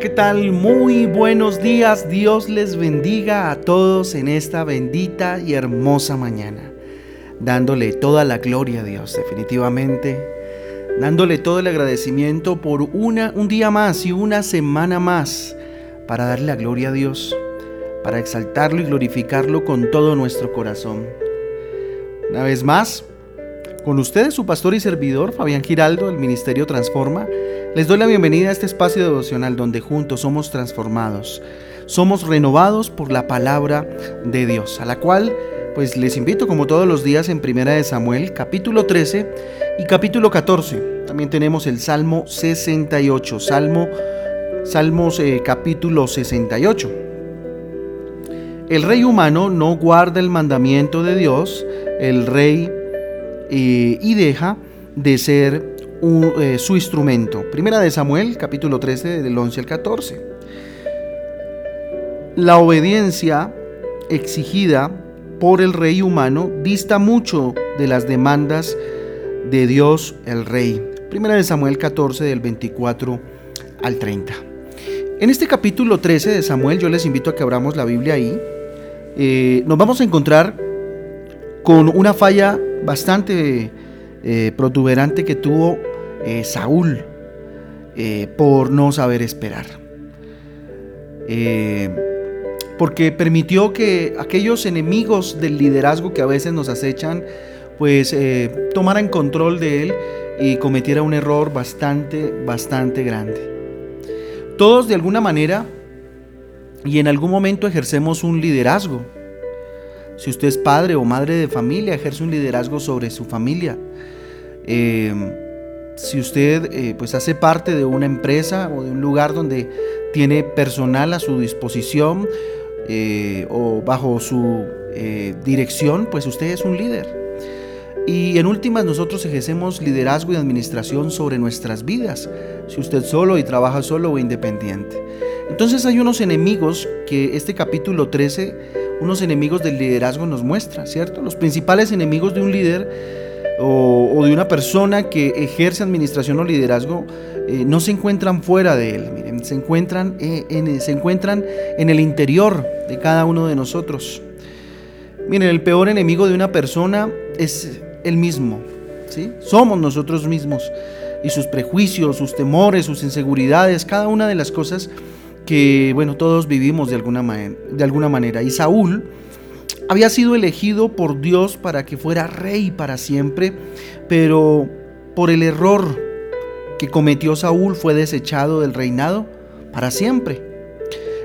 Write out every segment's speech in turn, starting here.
¿qué tal? Muy buenos días. Dios les bendiga a todos en esta bendita y hermosa mañana. Dándole toda la gloria a Dios, definitivamente. Dándole todo el agradecimiento por una, un día más y una semana más para darle la gloria a Dios, para exaltarlo y glorificarlo con todo nuestro corazón. Una vez más, con ustedes su pastor y servidor, Fabián Giraldo, del Ministerio Transforma les doy la bienvenida a este espacio devocional donde juntos somos transformados, somos renovados por la palabra de Dios, a la cual pues les invito como todos los días en Primera de Samuel, capítulo 13 y capítulo 14. También tenemos el Salmo 68, Salmo Salmos eh, capítulo 68. El rey humano no guarda el mandamiento de Dios, el rey eh, y deja de ser eh, su instrumento. Primera de Samuel, capítulo 13, del 11 al 14. La obediencia exigida por el rey humano dista mucho de las demandas de Dios el rey. Primera de Samuel 14 del 24 al 30. En este capítulo 13 de Samuel yo les invito a que abramos la Biblia ahí. Eh, nos vamos a encontrar con una falla bastante eh, protuberante que tuvo eh, Saúl eh, por no saber esperar. Porque permitió que aquellos enemigos del liderazgo que a veces nos acechan, pues tomaran control de él y cometiera un error bastante, bastante grande. Todos de alguna manera y en algún momento ejercemos un liderazgo. Si usted es padre o madre de familia, ejerce un liderazgo sobre su familia si usted eh, pues hace parte de una empresa o de un lugar donde tiene personal a su disposición eh, o bajo su eh, dirección, pues usted es un líder. Y en últimas nosotros ejercemos liderazgo y administración sobre nuestras vidas, si usted solo y trabaja solo o independiente. Entonces hay unos enemigos que este capítulo 13, unos enemigos del liderazgo nos muestra, ¿cierto? Los principales enemigos de un líder o, de una persona que ejerce administración o liderazgo eh, no se encuentran fuera de él, miren, se encuentran, eh, en, se encuentran en el interior de cada uno de nosotros. Miren, el peor enemigo de una persona es el mismo, ¿sí? Somos nosotros mismos y sus prejuicios, sus temores, sus inseguridades, cada una de las cosas que, bueno, todos vivimos de alguna, de alguna manera. Y Saúl, había sido elegido por Dios para que fuera rey para siempre, pero por el error que cometió Saúl fue desechado del reinado para siempre.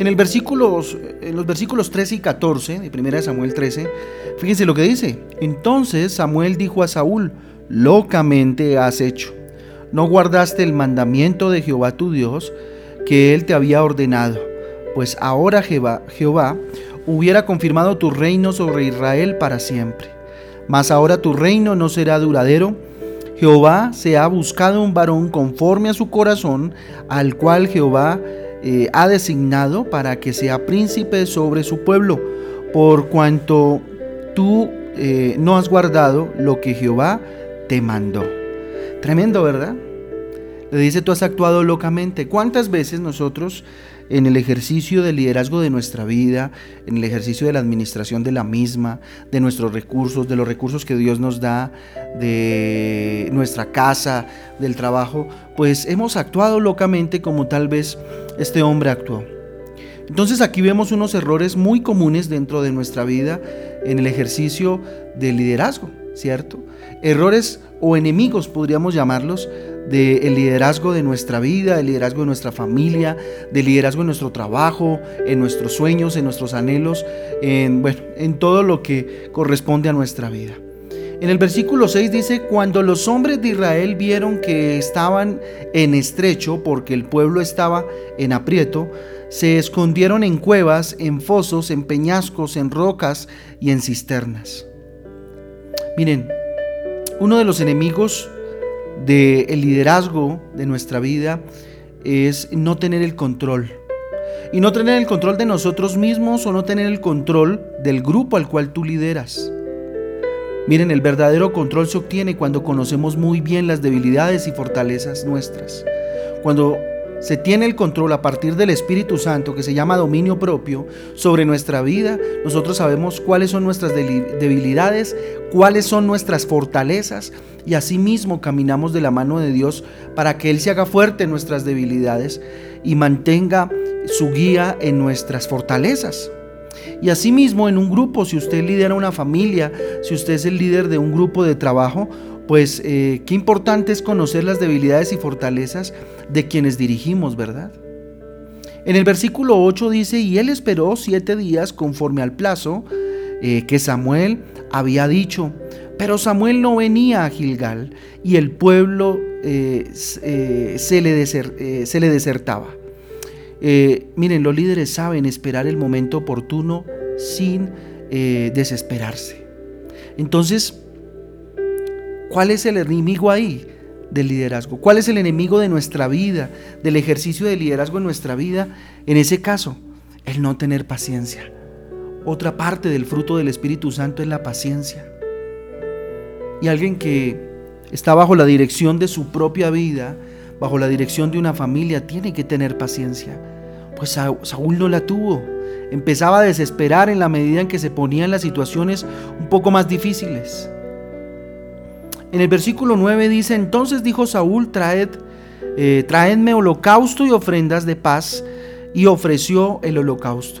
En, el en los versículos 13 y 14 de 1 Samuel 13, fíjense lo que dice. Entonces Samuel dijo a Saúl, locamente has hecho. No guardaste el mandamiento de Jehová tu Dios que él te había ordenado, pues ahora Jehová, Jehová hubiera confirmado tu reino sobre Israel para siempre. Mas ahora tu reino no será duradero. Jehová se ha buscado un varón conforme a su corazón, al cual Jehová eh, ha designado para que sea príncipe sobre su pueblo, por cuanto tú eh, no has guardado lo que Jehová te mandó. Tremendo, ¿verdad? Le dice, tú has actuado locamente. ¿Cuántas veces nosotros en el ejercicio del liderazgo de nuestra vida, en el ejercicio de la administración de la misma, de nuestros recursos, de los recursos que Dios nos da, de nuestra casa, del trabajo, pues hemos actuado locamente como tal vez este hombre actuó. Entonces aquí vemos unos errores muy comunes dentro de nuestra vida en el ejercicio del liderazgo, ¿cierto? Errores o enemigos podríamos llamarlos del liderazgo de nuestra vida, del liderazgo de nuestra familia, del liderazgo en nuestro trabajo, en nuestros sueños, en nuestros anhelos, en, bueno, en todo lo que corresponde a nuestra vida. En el versículo 6 dice, cuando los hombres de Israel vieron que estaban en estrecho porque el pueblo estaba en aprieto, se escondieron en cuevas, en fosos, en peñascos, en rocas y en cisternas. Miren, uno de los enemigos del liderazgo de nuestra vida es no tener el control. Y no tener el control de nosotros mismos o no tener el control del grupo al cual tú lideras. Miren, el verdadero control se obtiene cuando conocemos muy bien las debilidades y fortalezas nuestras. Cuando se tiene el control a partir del Espíritu Santo, que se llama dominio propio, sobre nuestra vida, nosotros sabemos cuáles son nuestras debilidades, cuáles son nuestras fortalezas, y asimismo caminamos de la mano de Dios para que Él se haga fuerte en nuestras debilidades y mantenga su guía en nuestras fortalezas. Y asimismo en un grupo, si usted lidera una familia, si usted es el líder de un grupo de trabajo, pues eh, qué importante es conocer las debilidades y fortalezas de quienes dirigimos, ¿verdad? En el versículo 8 dice, y él esperó siete días conforme al plazo eh, que Samuel había dicho, pero Samuel no venía a Gilgal y el pueblo eh, se, le se, le desertaba. miren, los líderes saben esperar el momento oportuno sin desesperarse. Entonces, ¿Cuál es el enemigo ahí del liderazgo? ¿Cuál es el enemigo de nuestra vida, del ejercicio de liderazgo en nuestra vida? En ese caso, el no tener paciencia. Otra parte del fruto del Espíritu Santo es la paciencia. Y alguien que está bajo la dirección de su propia vida, bajo la dirección de una familia, tiene que tener paciencia. Pues Saúl no la tuvo. Empezaba a desesperar en la medida en que se ponían las situaciones un poco más difíciles. En el versículo 9 dice, entonces dijo Saúl, eh, traedme holocausto y ofrendas de paz, y ofreció el holocausto.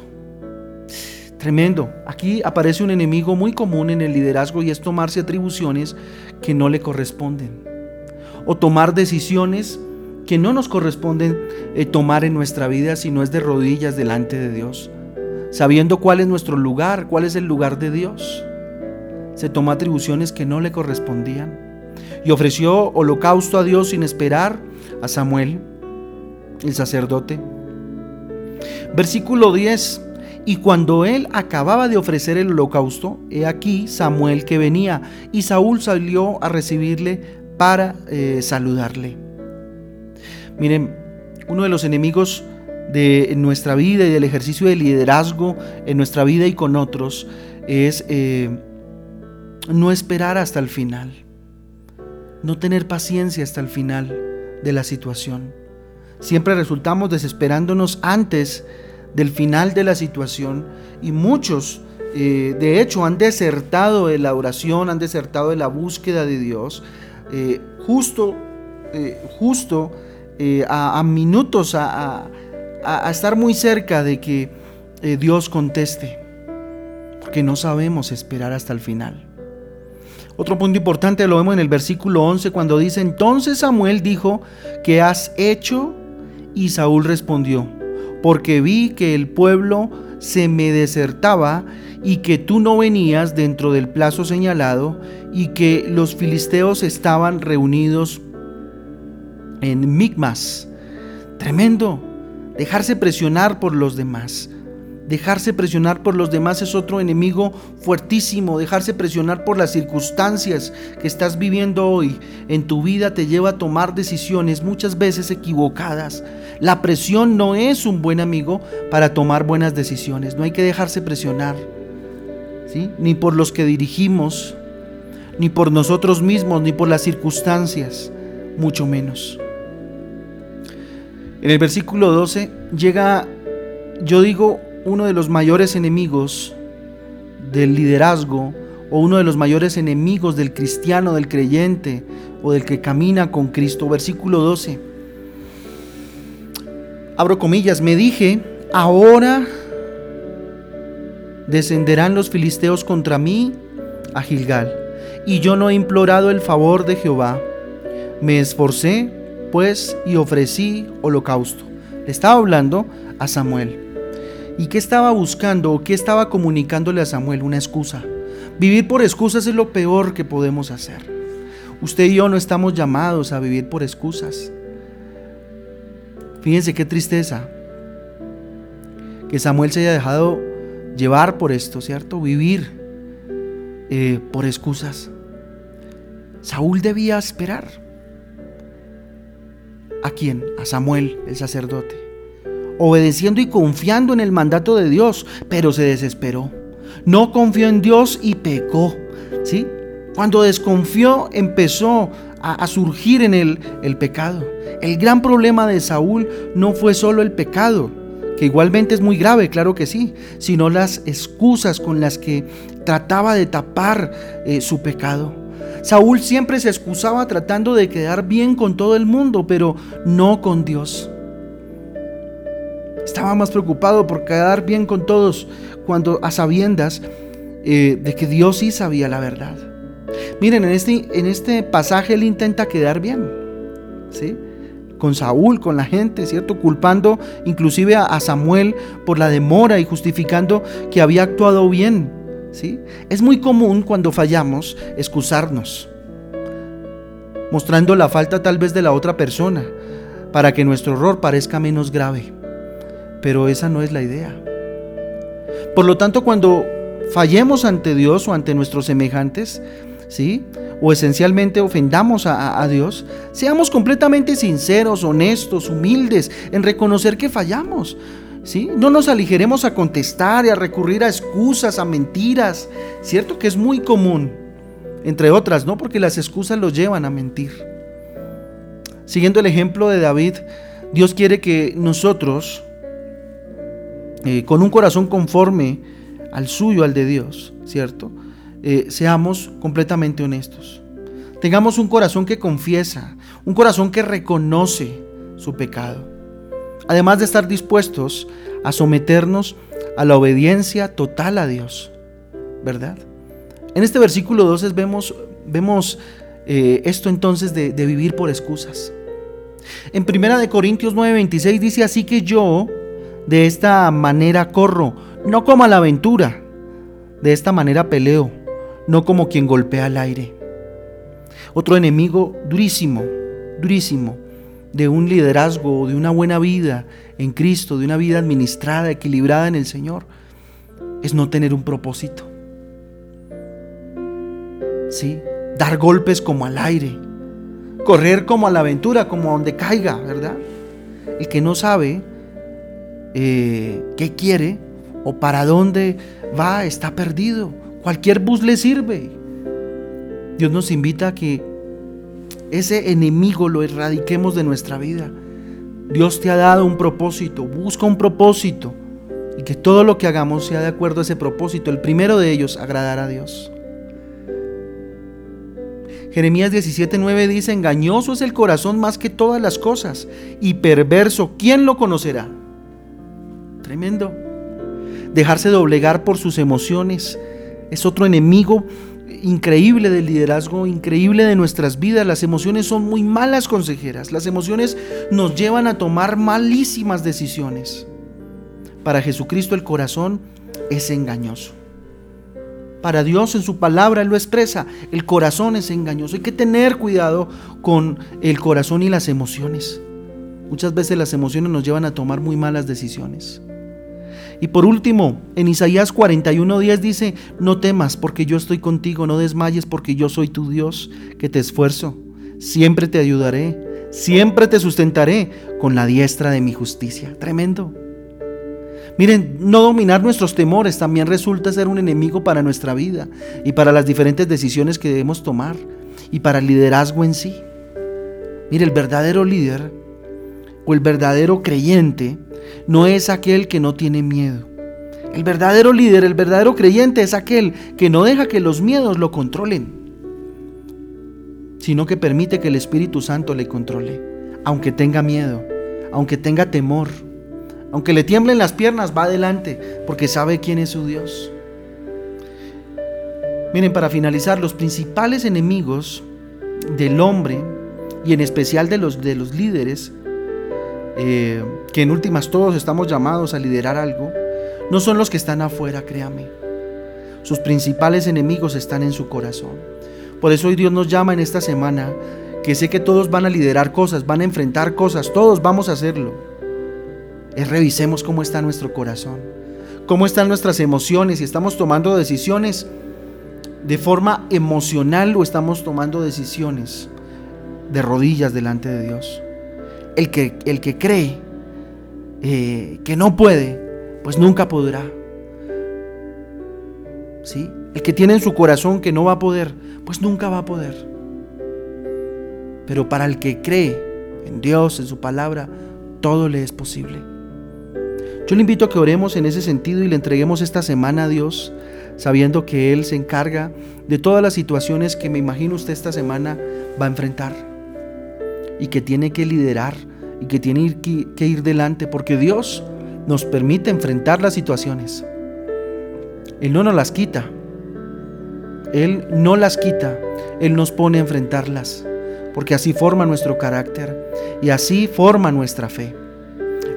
Tremendo. Aquí aparece un enemigo muy común en el liderazgo y es tomarse atribuciones que no le corresponden. O tomar decisiones que no nos corresponden eh, tomar en nuestra vida si no es de rodillas delante de Dios. Sabiendo cuál es nuestro lugar, cuál es el lugar de Dios. Se toma atribuciones que no le correspondían y ofreció holocausto a Dios sin esperar a Samuel, el sacerdote. Versículo 10. Y cuando él acababa de ofrecer el holocausto, he aquí Samuel que venía, y Saúl salió a recibirle para eh, saludarle. Miren, uno de los enemigos de nuestra vida y del ejercicio de liderazgo en nuestra vida y con otros es eh, no esperar hasta el final no tener paciencia hasta el final de la situación. Siempre resultamos desesperándonos antes del final de la situación y muchos, eh, de hecho, han desertado de la oración, han desertado de la búsqueda de Dios, eh, justo, eh, justo a, minutos, a, a, estar muy cerca de que Dios conteste, porque no sabemos esperar hasta el final. Otro punto importante lo vemos en el versículo 11 cuando dice, entonces Samuel dijo, ¿qué has hecho? Y Saúl respondió, porque vi que el pueblo se me desertaba y que tú no venías dentro del plazo señalado y que los filisteos estaban reunidos en Migmas. Tremendo, dejarse presionar por los demás. Dejarse presionar por los demás es otro enemigo fuertísimo. Dejarse presionar por las circunstancias que estás viviendo hoy en tu vida te lleva a tomar decisiones muchas veces equivocadas. La presión no es un buen amigo para tomar buenas decisiones. No hay que dejarse presionar. Ni por los que dirigimos, ni por nosotros mismos, ni por las circunstancias, mucho menos. En el versículo 12 llega, yo digo, uno de los mayores enemigos del liderazgo o uno de los mayores enemigos del cristiano, del creyente o del que camina con Cristo. Versículo 12. Abro comillas, me dije, ahora descenderán los filisteos contra mí a Gilgal, y yo no he implorado el favor de Jehová. Me esforcé, pues, y ofrecí holocausto. Le estaba hablando a Samuel. ¿Y qué estaba buscando o qué estaba comunicándole a Samuel? Una excusa. Vivir por excusas es lo peor que podemos hacer. Usted y yo no estamos llamados a vivir por excusas. Fíjense qué tristeza que Samuel se haya dejado llevar por esto, ¿cierto? Vivir eh, por excusas. Saúl debía esperar. ¿A quién? A Samuel, el sacerdote obedeciendo y confiando en el mandato de Dios, pero se desesperó. No confió en Dios y pecó. ¿sí? Cuando desconfió, empezó a, surgir en él el pecado. El gran problema de Saúl no fue solo el pecado, que igualmente es muy grave, claro que sí, sino las excusas con las que trataba de tapar eh, su pecado. Saúl siempre se excusaba tratando de quedar bien con todo el mundo, pero no con Dios. Estaba más preocupado por quedar bien con todos cuando a sabiendas eh, de que Dios sí sabía la verdad. Miren, en este, en este pasaje él intenta quedar bien, ¿sí? Con Saúl, con la gente, ¿cierto? Culpando inclusive a, Samuel por la demora y justificando que había actuado bien, ¿sí? Es muy común cuando fallamos excusarnos, mostrando la falta tal vez de la otra persona, para que nuestro error parezca menos grave. Pero esa no es la idea. Por lo tanto, cuando fallemos ante Dios o ante nuestros semejantes, ¿sí? O esencialmente ofendamos a, Dios, seamos completamente sinceros, honestos, humildes en reconocer que fallamos. ¿Sí? No nos aligeremos a contestar y a recurrir a excusas, a mentiras, ¿cierto? Que es muy común, entre otras, ¿no? Porque las excusas los llevan a mentir. Siguiendo el ejemplo de David, Dios quiere que nosotros, eh, con un corazón conforme al suyo, al de Dios, ¿cierto? Eh, seamos completamente honestos. Tengamos un corazón que confiesa, un corazón que reconoce su pecado. Además de estar dispuestos a someternos a la obediencia total a Dios. ¿Verdad? En este versículo 12 vemos, vemos eh, esto entonces de, de, vivir por excusas. En 1 de Corintios 9:26 dice así que yo de esta manera corro, no como a la aventura, de esta manera peleo no como quien golpea al aire. Otro enemigo durísimo, durísimo, de un liderazgo, de una buena vida en Cristo, de una vida administrada, equilibrada en el Señor, es no tener un propósito. ¿Sí? Dar golpes como al aire, correr como a la aventura, como a donde caiga, ¿verdad? El que no sabe eh, qué quiere o para dónde va está perdido Cualquier bus le sirve. Dios nos invita a que ese enemigo lo erradiquemos de nuestra vida. Dios te ha dado un propósito, busca un propósito y que todo lo que hagamos sea de acuerdo a ese propósito. El primero de ellos, agradar a Dios. Jeremías 17:9 dice, engañoso es el corazón más que todas las cosas y perverso, ¿quién lo conocerá? Tremendo. Dejarse doblegar por sus emociones, es otro enemigo increíble del liderazgo, increíble de nuestras vidas. Las emociones son muy malas consejeras. Las emociones nos llevan a tomar malísimas decisiones. Para Jesucristo el corazón es engañoso. Para Dios en su palabra Él lo expresa. El corazón es engañoso. Hay que tener cuidado con el corazón y las emociones. Muchas veces las emociones nos llevan a tomar muy malas decisiones. Y por último, en Isaías 41:10 dice, no temas porque yo estoy contigo, no desmayes porque yo soy tu Dios, que te esfuerzo, siempre te ayudaré, siempre te sustentaré con la diestra de mi justicia. Tremendo. Miren, no dominar nuestros temores también resulta ser un enemigo para nuestra vida y para las diferentes decisiones que debemos tomar y para el liderazgo en sí. Mire, el verdadero líder o el verdadero creyente no es aquel que no tiene miedo. El verdadero líder, el verdadero creyente es aquel que no deja que los miedos lo controlen, sino que permite que el Espíritu Santo le controle, aunque tenga miedo, aunque tenga temor, aunque le tiemblen las piernas, va adelante, porque sabe quién es su Dios. Miren, para finalizar, los principales enemigos del hombre, y en especial de los, de los líderes, eh, que en últimas todos estamos llamados a liderar algo, no son los que están afuera, créame. Sus principales enemigos están en su corazón. Por eso hoy Dios nos llama en esta semana, que sé que todos van a liderar cosas, van a enfrentar cosas, todos vamos a hacerlo. Es revisemos cómo está nuestro corazón, cómo están nuestras emociones, si estamos tomando decisiones de forma emocional o estamos tomando decisiones de rodillas delante de Dios el que, el que cree eh, que no puede, pues nunca podrá. ¿Sí? El que tiene en su corazón que no va a poder, pues nunca va a poder. Pero para el que cree en Dios, en su palabra, todo le es posible. Yo le invito a que oremos en ese sentido y le entreguemos esta semana a Dios, sabiendo que Él se encarga de todas las situaciones que me imagino usted esta semana va a enfrentar y que tiene que liderar y que tiene que ir delante, porque Dios nos permite enfrentar las situaciones. Él no nos las quita. Él no las quita. Él nos pone a enfrentarlas, porque así forma nuestro carácter y así forma nuestra fe.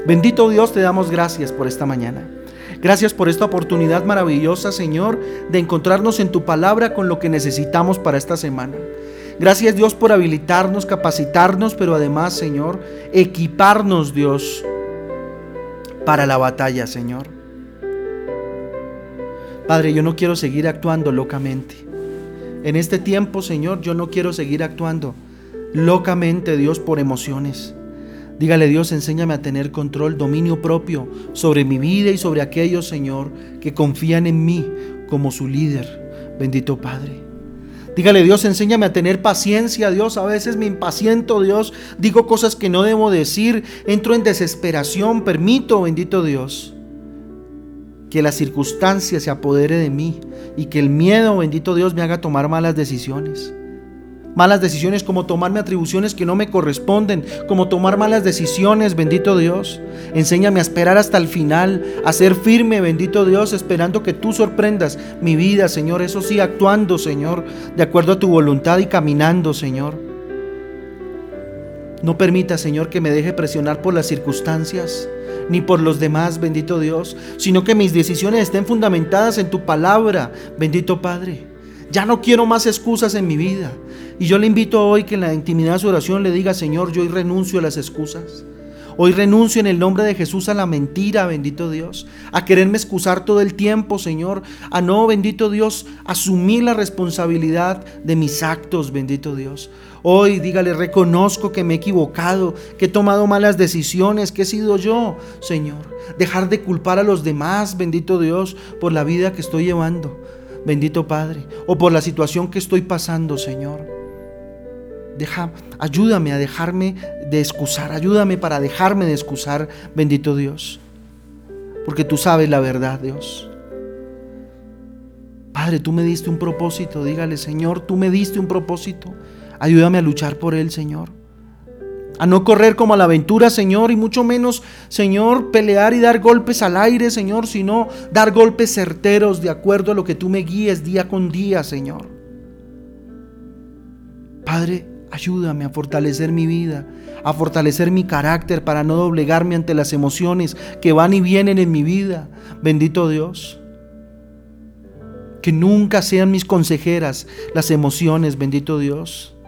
Bendito Dios, te damos gracias por esta mañana. Gracias por esta oportunidad maravillosa, Señor, de encontrarnos en tu palabra con lo que necesitamos para esta semana. Gracias Dios por habilitarnos, capacitarnos, pero además, Señor, equiparnos, Dios, para la batalla, Señor. Padre, yo no quiero seguir actuando locamente. En este tiempo, Señor, yo no quiero seguir actuando locamente, Dios, por emociones. Dígale Dios, enséñame a tener control, dominio propio sobre mi vida y sobre aquellos, Señor, que confían en mí como su líder. Bendito Padre. Dígale Dios, enséñame a tener paciencia, Dios. A veces me impaciento, Dios. Digo cosas que no debo decir. Entro en desesperación. Permito, bendito Dios, que la circunstancia se apodere de mí y que el miedo, bendito Dios, me haga tomar malas decisiones. Malas decisiones como tomarme atribuciones que no me corresponden, como tomar malas decisiones, bendito Dios. Enséñame a esperar hasta el final, a ser firme, bendito Dios, esperando que tú sorprendas mi vida, Señor. Eso sí, actuando, Señor, de acuerdo a tu voluntad y caminando, Señor. No permita, Señor, que me deje presionar por las circunstancias ni por los demás, bendito Dios, sino que mis decisiones estén fundamentadas en tu palabra, bendito Padre. Ya no quiero más excusas en mi vida. Y yo le invito hoy que en la intimidad de su oración le diga, Señor, yo hoy renuncio a las excusas. Hoy renuncio en el nombre de Jesús a la mentira, bendito Dios, a quererme excusar todo el tiempo, Señor, a no, bendito Dios, asumir la responsabilidad de mis actos, bendito Dios. Hoy dígale, reconozco que me he equivocado, que he tomado malas decisiones, que he sido yo, Señor. Dejar de culpar a los demás, bendito Dios, por la vida que estoy llevando bendito Padre, o por la situación que estoy pasando, Señor. Deja, ayúdame a dejarme de excusar, ayúdame para dejarme de excusar, bendito Dios, porque tú sabes la verdad, Dios. Padre, tú me diste un propósito, dígale, Señor, tú me diste un propósito, ayúdame a luchar por él, Señor a no correr como a la aventura, Señor, y mucho menos, Señor, pelear y dar golpes al aire, Señor, sino dar golpes certeros de acuerdo a lo que tú me guíes día con día, Señor. Padre, ayúdame a fortalecer mi vida, a fortalecer mi carácter para no doblegarme ante las emociones que van y vienen en mi vida. Bendito Dios. Que nunca sean mis consejeras las emociones, bendito Dios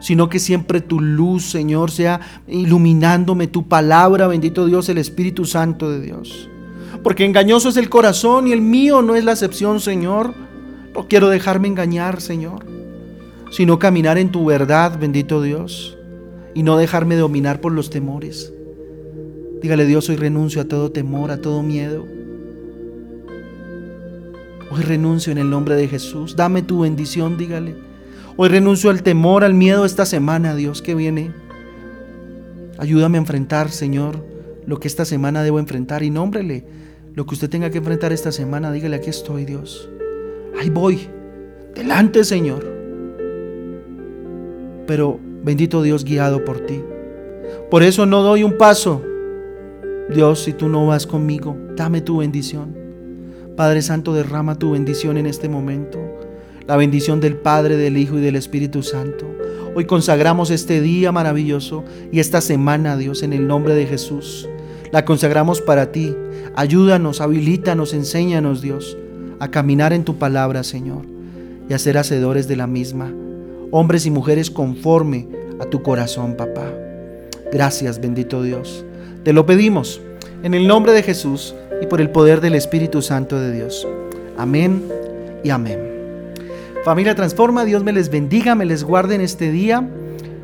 sino que siempre tu luz, Señor, sea iluminándome tu palabra, bendito Dios, el Espíritu Santo de Dios. Porque engañoso es el corazón y el mío no es la excepción, Señor. No quiero dejarme engañar, Señor, sino caminar en tu verdad, bendito Dios, y no dejarme dominar por los temores. Dígale Dios, hoy renuncio a todo temor, a todo miedo. Hoy renuncio en el nombre de Jesús. Dame tu bendición, dígale. Hoy renuncio al temor, al miedo esta semana, Dios, que viene. Ayúdame a enfrentar, Señor, lo que esta semana debo enfrentar y nómbrele lo que usted tenga que enfrentar esta semana. Dígale, aquí estoy, Dios. Ahí voy. Delante, Señor. Pero bendito Dios guiado por ti. Por eso no doy un paso. Dios, si tú no vas conmigo, dame tu bendición. Padre Santo, derrama tu bendición en este momento la bendición del Padre, del Hijo y del Espíritu Santo. Hoy consagramos este día maravilloso y esta semana, Dios, en el nombre de Jesús. La consagramos para ti. Ayúdanos, habilítanos, enséñanos, Dios, a caminar en tu palabra, Señor, y a ser hacedores de la misma. Hombres y mujeres conforme a tu corazón, papá. Gracias, bendito Dios. Te lo pedimos en el nombre de Jesús y por el poder del Espíritu Santo de Dios. Amén y amén. Familia Transforma, Dios me les bendiga, me les guarde en este día.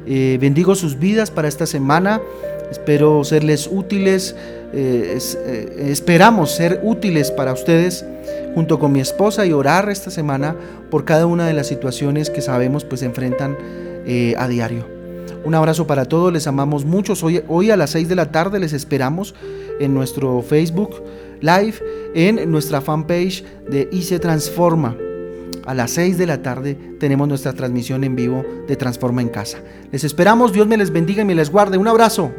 Eh, bendigo sus vidas para esta semana. Espero serles útiles. Eh, eh, esperamos ser útiles para ustedes junto con mi esposa y orar esta semana por cada una de las situaciones que sabemos pues se enfrentan a diario. Un abrazo para todos, les amamos mucho. Hoy, hoy a las 6 de la tarde les esperamos en nuestro Facebook Live, en nuestra fanpage de IC Transforma. A las 6 de la tarde tenemos nuestra transmisión en vivo de Transforma en Casa. Les esperamos, Dios me les bendiga y me les guarde. Un abrazo.